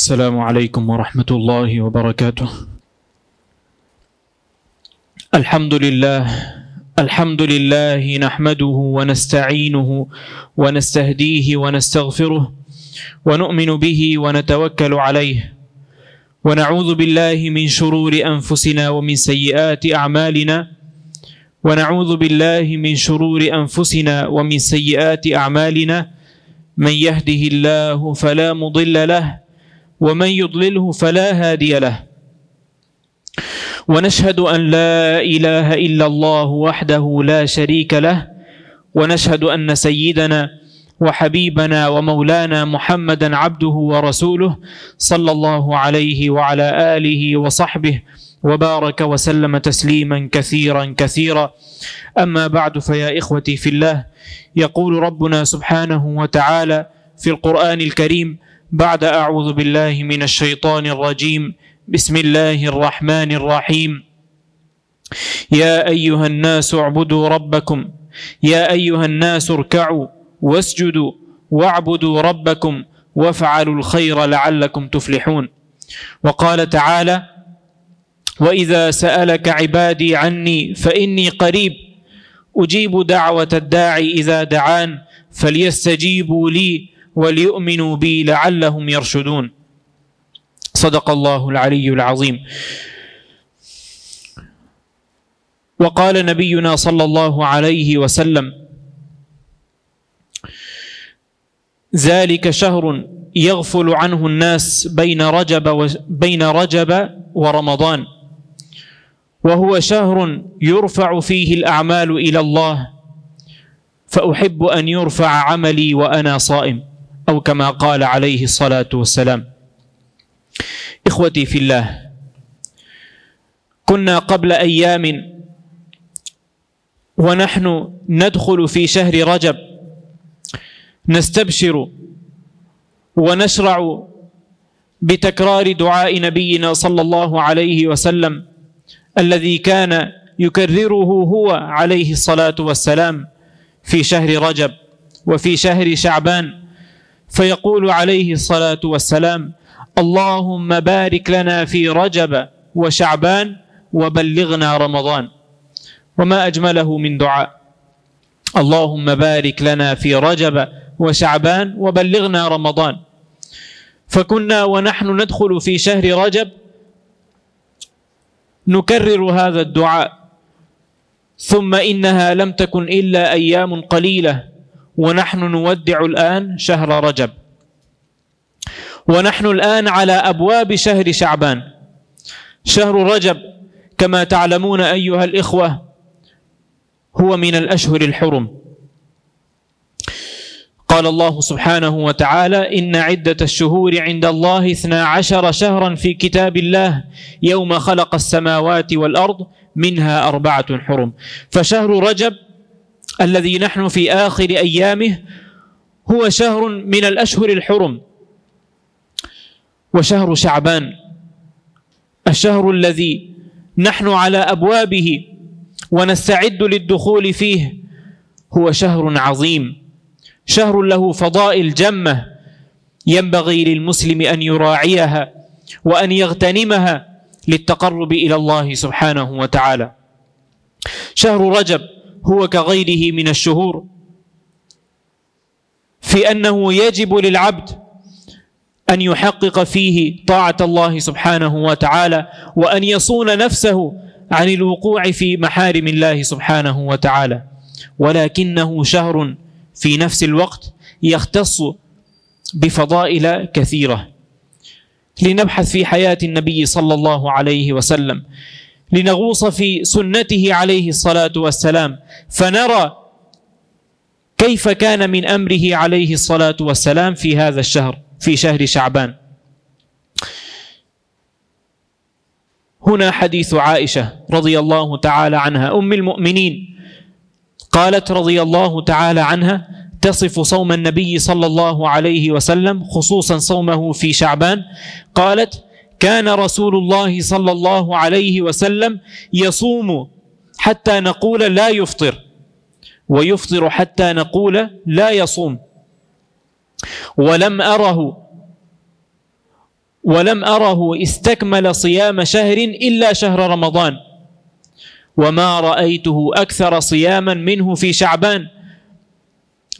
السلام عليكم ورحمة الله وبركاته. الحمد لله الحمد لله نحمده ونستعينه ونستهديه ونستغفره ونؤمن به ونتوكل عليه. ونعوذ بالله من شرور أنفسنا ومن سيئات أعمالنا. ونعوذ بالله من شرور أنفسنا ومن سيئات أعمالنا. من يهده الله فلا مضل له ومن يضلله فلا هادي له. ونشهد أن لا إله إلا الله وحده لا شريك له. ونشهد أن سيدنا وحبيبنا ومولانا محمدا عبده ورسوله صلى الله عليه وعلى آله وصحبه وبارك وسلم تسليما كثيرا كثيرا. أما بعد فيا إخوتي في الله يقول ربنا سبحانه وتعالى في القرآن الكريم بعد أعوذ بالله من الشيطان الرجيم. بسم الله الرحمن الرحيم. يا أيها الناس اعبدوا ربكم. يا أيها الناس اركعوا واسجدوا واعبدوا ربكم وافعلوا الخير لعلكم تفلحون. وقال تعالى وإذا سألك عبادي عني فإني قريب. أجيب دعوة الداعي إذا دعان. فليستجيبوا لي وليؤمنوا بي لعلهم يرشدون. صدق الله العلي العظيم. وقال نبينا صلى الله عليه وسلم ذلك شهر يغفل عنه الناس بين رجب بين رجب ورمضان. وهو شهر يرفع فيه الأعمال إلى الله فأحب أن يرفع عملي وأنا صائم. أو كما قال عليه الصلاة والسلام. إخوتي في الله كنا قبل أيام ونحن ندخل في شهر رجب نستبشر ونشرع بتكرار دعاء نبينا صلى الله عليه وسلم الذي كان يكرره هو عليه الصلاة والسلام في شهر رجب وفي شهر شعبان فيقول عليه الصلاة والسلام اللهم بارك لنا في رجب وشعبان وبلغنا رمضان. وما أجمله من دعاء اللهم بارك لنا في رجب وشعبان وبلغنا رمضان. فكنا ونحن ندخل في شهر رجب نكرر هذا الدعاء ثم إنها لم تكن إلا أيام قليلة ونحن نودع الآن شهر رجب. ونحن الآن على أبواب شهر شعبان. شهر رجب كما تعلمون أيها الإخوة هو من الأشهر الحرم. قال الله سبحانه وتعالى إن عدة الشهور عند الله اثنا عشر شهرا في كتاب الله يوم خلق السماوات والأرض منها أربعة حرم. فشهر رجب الذي نحن في آخر أيامه هو شهر من الأشهر الحرم وشهر شعبان. الشهر الذي نحن على أبوابه ونستعد للدخول فيه هو شهر عظيم شهر له فضائل جمة ينبغي للمسلم أن يراعيها وأن يغتنمها للتقرب إلى الله سبحانه وتعالى. شهر رجب هو كغيره من الشهور. في أنه يجب للعبد أن يحقق فيه طاعة الله سبحانه وتعالى وأن يصون نفسه عن الوقوع في محارم الله سبحانه وتعالى. ولكنه شهر في نفس الوقت يختص بفضائل كثيرة. لنبحث في حياة النبي صلى الله عليه وسلم. لنغوص في سنته عليه الصلاة والسلام. فنرى كيف كان من أمره عليه الصلاة والسلام في هذا الشهر في شهر شعبان. هنا حديث عائشة رضي الله تعالى عنها. أم المؤمنين قالت رضي الله تعالى عنها تصف صوم النبي صلى الله عليه وسلم خصوصا صومه في شعبان. قالت كان رسول الله صلى الله عليه وسلم يصوم حتى نقول لا يفطر ويفطر حتى نقول لا يصوم. ولم أره ولم أره استكمل صيام شهر إلا شهر رمضان. وما رأيته أكثر صياما منه في شعبان.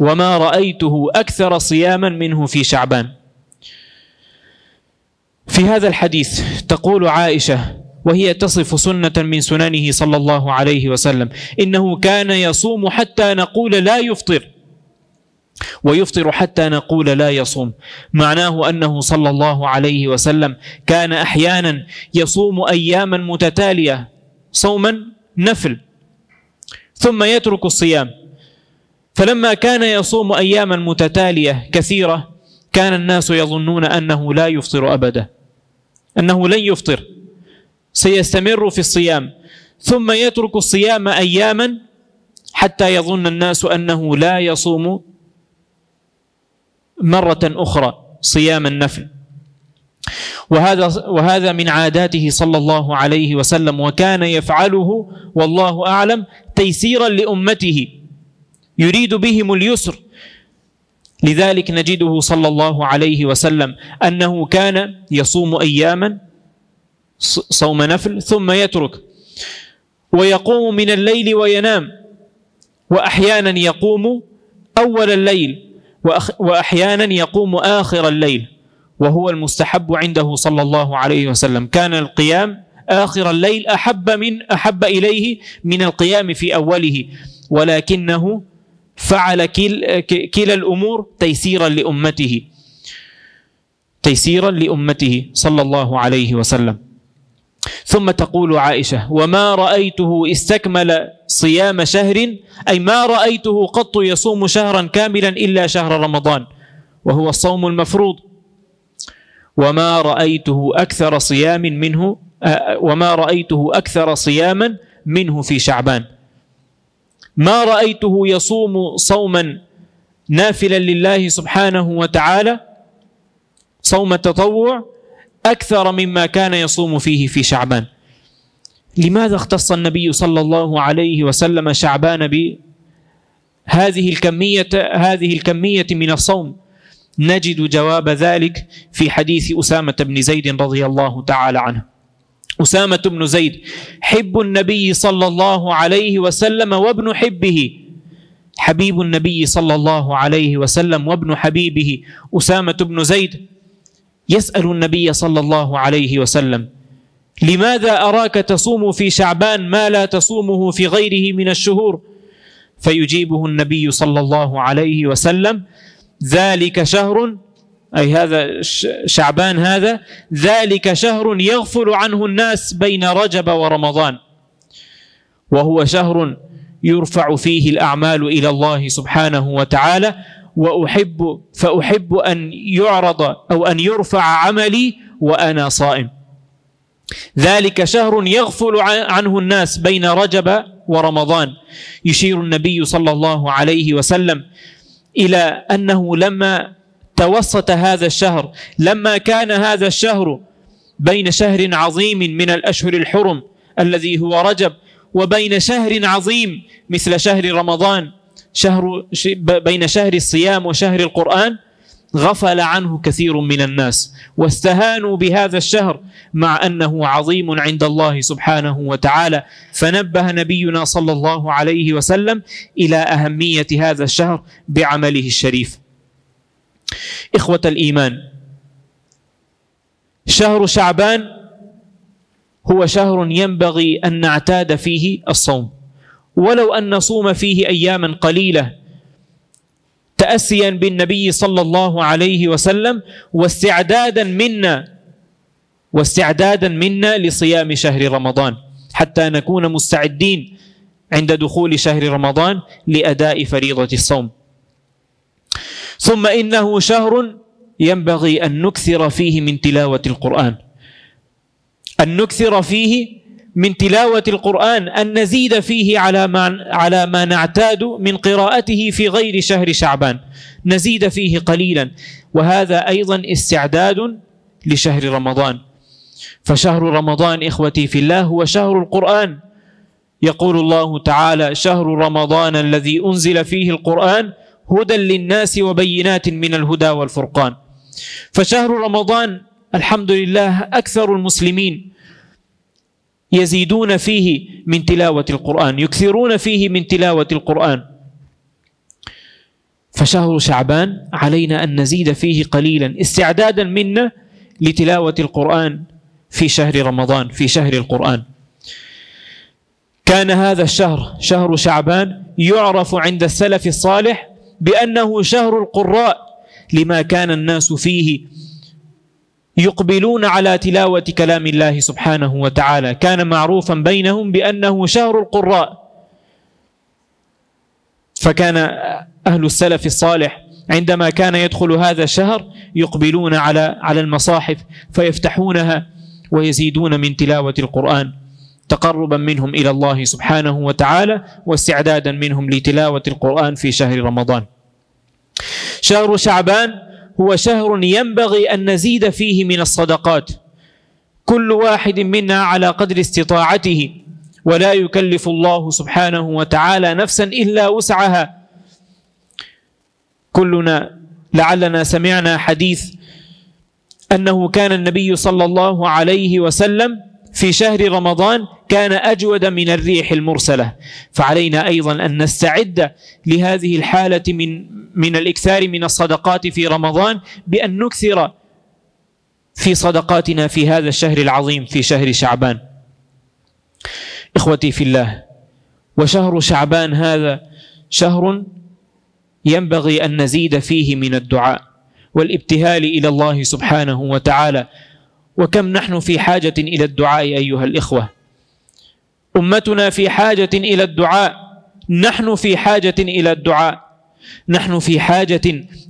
وما رأيته أكثر صياما منه في شعبان. في هذا الحديث تقول عائشة وهي تصف سنة من سننه صلى الله عليه وسلم إنه كان يصوم حتى نقول لا يفطر. ويفطر حتى نقول لا يصوم. معناه أنه صلى الله عليه وسلم كان أحيانا يصوم أياما متتالية صوما نفل ثم يترك الصيام. فلما كان يصوم أياما متتالية كثيرة كان الناس يظنون أنه لا يفطر أبدا. أنه لن يفطر. سيستمر في الصيام. ثم يترك الصيام اياما حتى يظن الناس أنه لا يصوم مرة أخرى صيام النفل. وهذا وهذا من عاداته صلى الله عليه وسلم وكان يفعله والله أعلم تيسيرا لأمته. يريد بهم اليسر. لذلك نجده صلى الله عليه وسلم أنه كان يصوم أياما صوم نفل ثم يترك ويقوم من الليل وينام وأحيانا يقوم أول الليل وأحيانا يقوم آخر الليل وهو المستحب عنده صلى الله عليه وسلم. كان القيام آخر الليل أحب من أحب إليه من القيام في أوله ولكنه فعل كل كلا الأمور تيسيرا لأمته. تيسيرا لأمته صلى الله عليه وسلم. ثم تقول عائشة وما رأيته استكمل صيام شهر؟ أي ما رأيته قط يصوم شهرا كاملا إلا شهر رمضان وهو الصوم المفروض. وما رأيته أكثر صيام منه وما رأيته أكثر صياما منه في شعبان. ما رأيته يصوم صوما نافلا لله سبحانه وتعالى صوم التطوع أكثر مما كان يصوم فيه في شعبان. لماذا اختص النبي صلى الله عليه وسلم شعبان بهذه الكمية هذه الكمية من الصوم؟ نجد جواب ذلك في حديث أسامة بن زيد رضي الله تعالى عنه. أسامة بن زيد حب النبي صلى الله عليه وسلم وابن حبه. حبيب النبي صلى الله عليه وسلم وابن حبيبه أسامة بن زيد. يسأل النبي صلى الله عليه وسلم لماذا أراك تصوم في شعبان ما لا تصومه في غيره من الشهور؟ فيجيبه النبي صلى الله عليه وسلم ذلك شهر أي هذا شعبان هذا ذلك شهر يغفل عنه الناس بين رجب ورمضان. وهو شهر يرفع فيه الأعمال إلى الله سبحانه وتعالى وأحب فأحب أن يعرض أو أن يرفع عملي وأنا صائم. ذلك شهر يغفل عنه الناس بين رجب ورمضان. يشير النبي صلى الله عليه وسلم إلى أنه لما توسط هذا الشهر. لما كان هذا الشهر بين شهر عظيم من الأشهر الحرم الذي هو رجب وبين شهر عظيم مثل شهر رمضان شهر بين شهر الصيام وشهر القرآن غفل عنه كثير من الناس. واستهانوا بهذا الشهر مع أنه عظيم عند الله سبحانه وتعالى. فنبه نبينا صلى الله عليه وسلم إلى أهمية هذا الشهر بعمله الشريف. إخوة الإيمان. شهر شعبان هو شهر ينبغي أن نعتاد فيه الصوم. ولو أن نصوم فيه أياما قليلة تأسيا بالنبي صلى الله عليه وسلم واستعدادا منا واستعدادا منا لصيام شهر رمضان حتى نكون مستعدين عند دخول شهر رمضان لأداء فريضة الصوم. ثم إنه شهر ينبغي أن نكثر فيه من تلاوة القرآن. أن نكثر فيه من تلاوة القرآن أن نزيد فيه على ما على ما نعتاد من قراءته في غير شهر شعبان. نزيد فيه قليلا وهذا أيضا استعداد لشهر رمضان. فشهر رمضان إخوتي في الله هو شهر القرآن. يقول الله تعالى شهر رمضان الذي أنزل فيه القرآن هدى للناس وبينات من الهدى والفرقان. فشهر رمضان الحمد لله أكثر المسلمين يزيدون فيه من تلاوة القرآن يكثرون فيه من تلاوة القرآن. فشهر شعبان علينا أن نزيد فيه قليلا استعدادا منا لتلاوة القرآن في شهر رمضان في شهر القرآن. كان هذا الشهر شهر شعبان يعرف عند السلف الصالح بأنه شهر القراء لما كان الناس فيه يقبلون على تلاوة كلام الله سبحانه وتعالى. كان معروفا بينهم بأنه شهر القراء. فكان أهل السلف الصالح عندما كان يدخل هذا الشهر يقبلون على على المصاحف فيفتحونها ويزيدون من تلاوة القرآن. تقربا منهم إلى الله سبحانه وتعالى واستعدادا منهم لتلاوة القرآن في شهر رمضان. شهر شعبان هو شهر ينبغي أن نزيد فيه من الصدقات. كل واحد منا على قدر استطاعته ولا يكلف الله سبحانه وتعالى نفسا إلا وسعها. كلنا لعلنا سمعنا حديث أنه كان النبي صلى الله عليه وسلم في شهر رمضان كان أجود من الريح المرسلة. فعلينا أيضا أن نستعد لهذه الحالة من من الإكثار من الصدقات في رمضان بأن نكثر في صدقاتنا في هذا الشهر العظيم في شهر شعبان. إخوتي في الله وشهر شعبان هذا شهر ينبغي أن نزيد فيه من الدعاء والابتهال إلى الله سبحانه وتعالى. وكم نحن في حاجة إلى الدعاء أيها الإخوة؟ أمتنا في حاجة إلى الدعاء نحن في حاجة إلى الدعاء. نحن في حاجة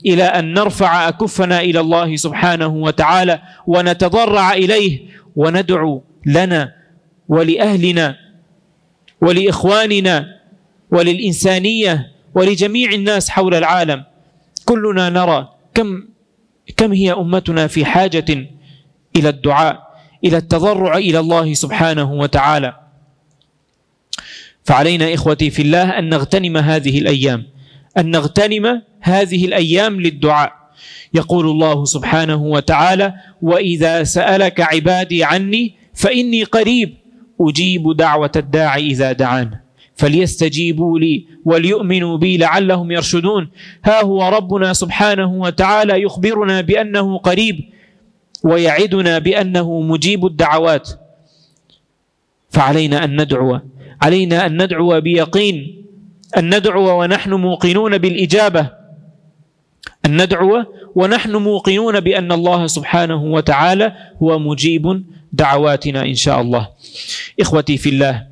إلى أن نرفع أكفنا إلى الله سبحانه وتعالى ونتضرع إليه وندعو لنا ولأهلنا ولإخواننا وللإنسانية ولجميع الناس حول العالم. كلنا نرى كم كم هي أمتنا في حاجة إلى الدعاء إلى التضرع إلى الله سبحانه وتعالى. فعلينا إخوتي في الله أن نغتنم هذه الأيام أن نغتنم هذه الأيام للدعاء. يقول الله سبحانه وتعالى وإذا سألك عبادي عني فإني قريب أجيب دعوة الداعي إذا دعان. فليستجيبوا لي وليؤمنوا بي لعلهم يرشدون. ها هو ربنا سبحانه وتعالى يخبرنا بأنه قريب ويعدنا بأنه مجيب الدعوات. فعلينا أن ندعو علينا أن ندعو بيقين أن ندعو ونحن موقنون بالإجابة. أن ندعو ونحن موقنون بأن الله سبحانه وتعالى هو مجيب دعواتنا إن شاء الله. إخوتي في الله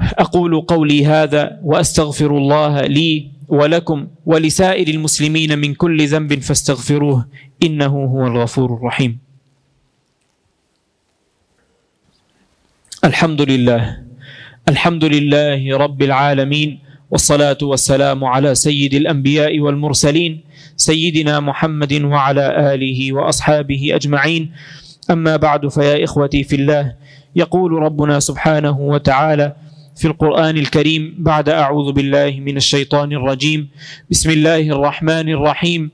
أقول قولي هذا وأستغفر الله لي ولكم ولسائر المسلمين من كل ذنب فاستغفروه إنه هو الغفور الرحيم. الحمد لله. الحمد لله رب العالمين والصلاة والسلام على سيد الأنبياء والمرسلين سيدنا محمد وعلى آله وأصحابه أجمعين. أما بعد فيا إخوتي في الله يقول ربنا سبحانه وتعالى في القرآن الكريم بعد أعوذ بالله من الشيطان الرجيم. بسم الله الرحمن الرحيم.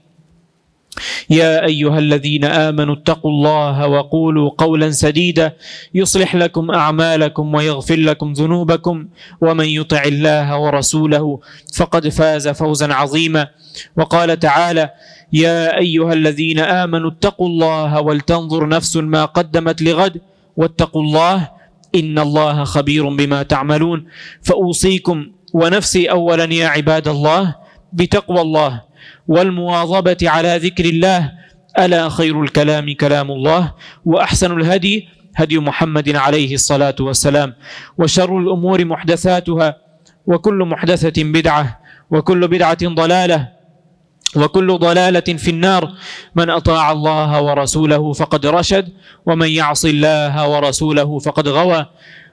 يا أيها الذين آمنوا اتقوا الله وقولوا قولا سديدا. يصلح لكم أعمالكم ويغفر لكم ذنوبكم. ومن يطع الله ورسوله فقد فاز فوزا عظيما. وقال تعالى يا أيها الذين آمنوا اتقوا الله ولتنظر نفس ما قدمت لغد. واتقوا الله إن الله خبير بما تعملون. فأوصيكم ونفسي أولا يا عباد الله بتقوى الله والمواظبة على ذكر الله. ألا خير الكلام كلام الله وأحسن الهدي هدي محمد عليه الصلاة والسلام. وشر الأمور محدثاتها وكل محدثة بدعة وكل بدعة ضلالة وكل ضلالة في النار. من أطاع الله ورسوله فقد رشد ومن يعص الله ورسوله فقد غوى.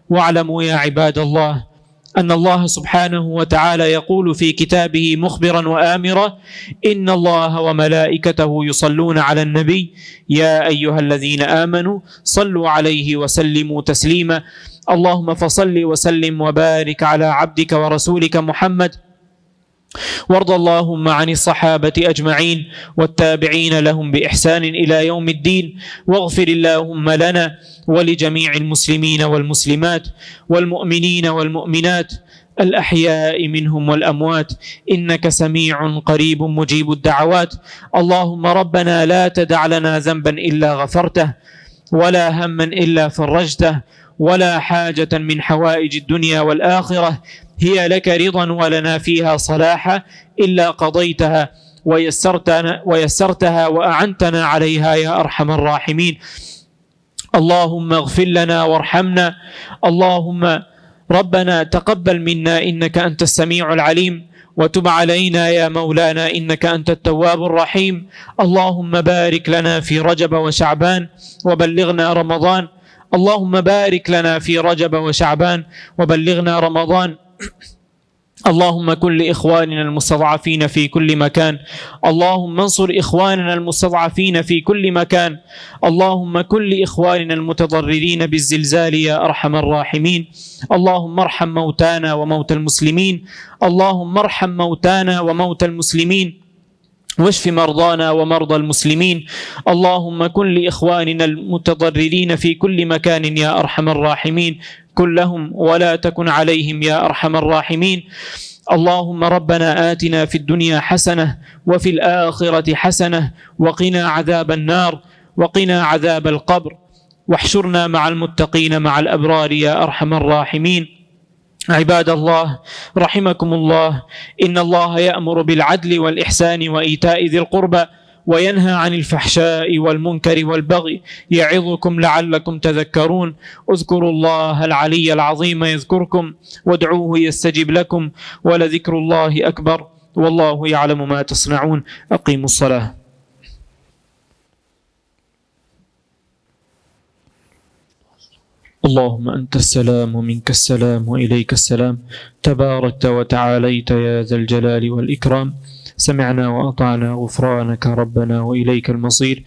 واعلموا يا عباد الله أن الله سبحانه وتعالى يقول في كتابه مخبرا وآمرا إن الله وملائكته يصلون على النبي. يا أيها الذين آمنوا صلوا عليه وسلموا تسليما. اللهم فصل وسلم وبارك على عبدك ورسولك محمد وارض اللهم عن الصحابة أجمعين والتابعين لهم بإحسان إلى يوم الدين واغفر اللهم لنا ولجميع المسلمين والمسلمات والمؤمنين والمؤمنات الأحياء منهم والأموات إنك سميع قريب مجيب الدعوات. اللهم ربنا لا تدع لنا ذنبا إلا غفرته ولا هما إلا فرجته ولا حاجة من حوائج الدنيا والآخرة. هي لك رضا ولنا فيها صلاحا إلا قضيتها ويسرتنا ويسرتها وأعنتنا عليها يا أرحم الراحمين. اللهم اغفر لنا وارحمنا. اللهم ربنا تقبل منا إنك أنت السميع العليم وتب علينا يا مولانا إنك أنت التواب الرحيم. اللهم بارك لنا في رجب وشعبان وبلغنا رمضان. اللهم بارك لنا في رجب وشعبان وبلغنا رمضان. اللهم كن لإخواننا المستضعفين في كل مكان. اللهم انصر إخواننا المستضعفين في كل مكان. اللهم كن لإخواننا المتضررين بالزلزال يا أرحم الراحمين. اللهم ارحم موتانا وموتى المسلمين. اللهم ارحم موتانا وموتى المسلمين. واشف مرضانا ومرضى المسلمين. اللهم كن لإخواننا المتضررين في كل مكان يا أرحم الراحمين. كن لهم ولا تكن عليهم يا أرحم الراحمين. اللهم ربنا آتنا في الدنيا حسنة وفي الآخرة حسنة وقنا عذاب النار وقنا عذاب القبر. واحشرنا مع المتقين مع الأبرار يا أرحم الراحمين. عباد الله رحمكم الله. إن الله يأمر بالعدل والإحسان وإيتاء ذي القربى. وينهى عن الفحشاء والمنكر والبغي. يعظكم لعلكم تذكرون. اذكروا الله العلي العظيم يذكركم. وادعوه يستجب لكم. ولذكر الله أكبر. والله يعلم ما تصنعون. أقيموا الصلاة. اللهم أنت السلام ومنك السلام وإليك السلام. تباركت وتعاليت يا ذا الجلال والإكرام. سمعنا وأطعنا غفرانك ربنا وإليك المصير.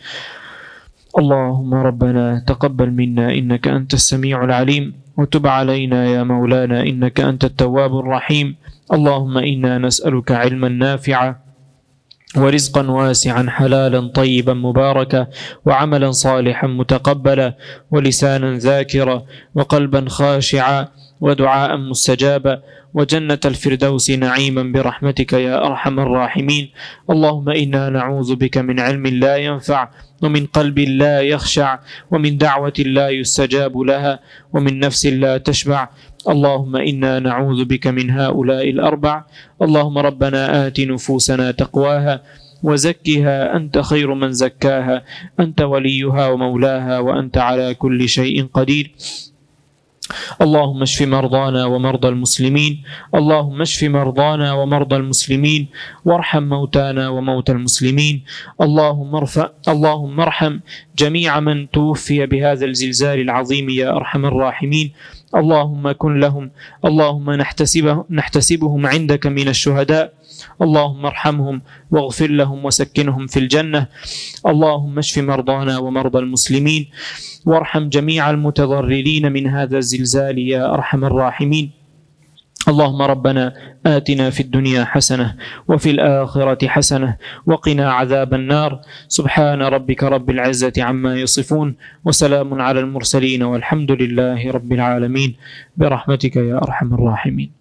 اللهم ربنا تقبل منا إنك أنت السميع العليم. وتب علينا يا مولانا إنك أنت التواب الرحيم. اللهم إنا نسألك علما نافعا. ورزقا واسعا حلالا طيبا مباركا وعملا صالحا متقبلا ولسانا ذاكرا وقلبا خاشعا ودعاء مستجابا وجنة الفردوس نعيما برحمتك يا أرحم الراحمين. اللهم إنا نعوذ بك من علم لا ينفع ومن قلب لا يخشع ومن دعوة لا يستجاب لها ومن نفس لا تشبع اللهم إنا نعوذ بك من هؤلاء الأربع. اللهم ربنا آت نفوسنا تقواها وزكها. أنت خير من زكاها. أنت وليها ومولاها وأنت على كل شيء قدير. اللهم اشف مرضانا ومرضى المسلمين. اللهم اشف مرضانا ومرضى المسلمين. وارحم موتانا وموتى المسلمين. اللهم ارفع اللهم ارحم جميع من توفي بهذا الزلزال العظيم يا أرحم الراحمين. اللهم كن لهم. اللهم نحتسبه نحتسبهم عندك من الشهداء. اللهم ارحمهم واغفر لهم وسكنهم في الجنة. اللهم اشف مرضانا ومرضى المسلمين. وارحم جميع المتضررين من هذا الزلزال يا أرحم الراحمين. اللهم ربنا آتنا في الدنيا حسنة وفي الآخرة حسنة وقنا عذاب النار. سبحان ربك رب العزة عما يصفون وسلام على المرسلين والحمد لله رب العالمين. برحمتك يا أرحم الراحمين.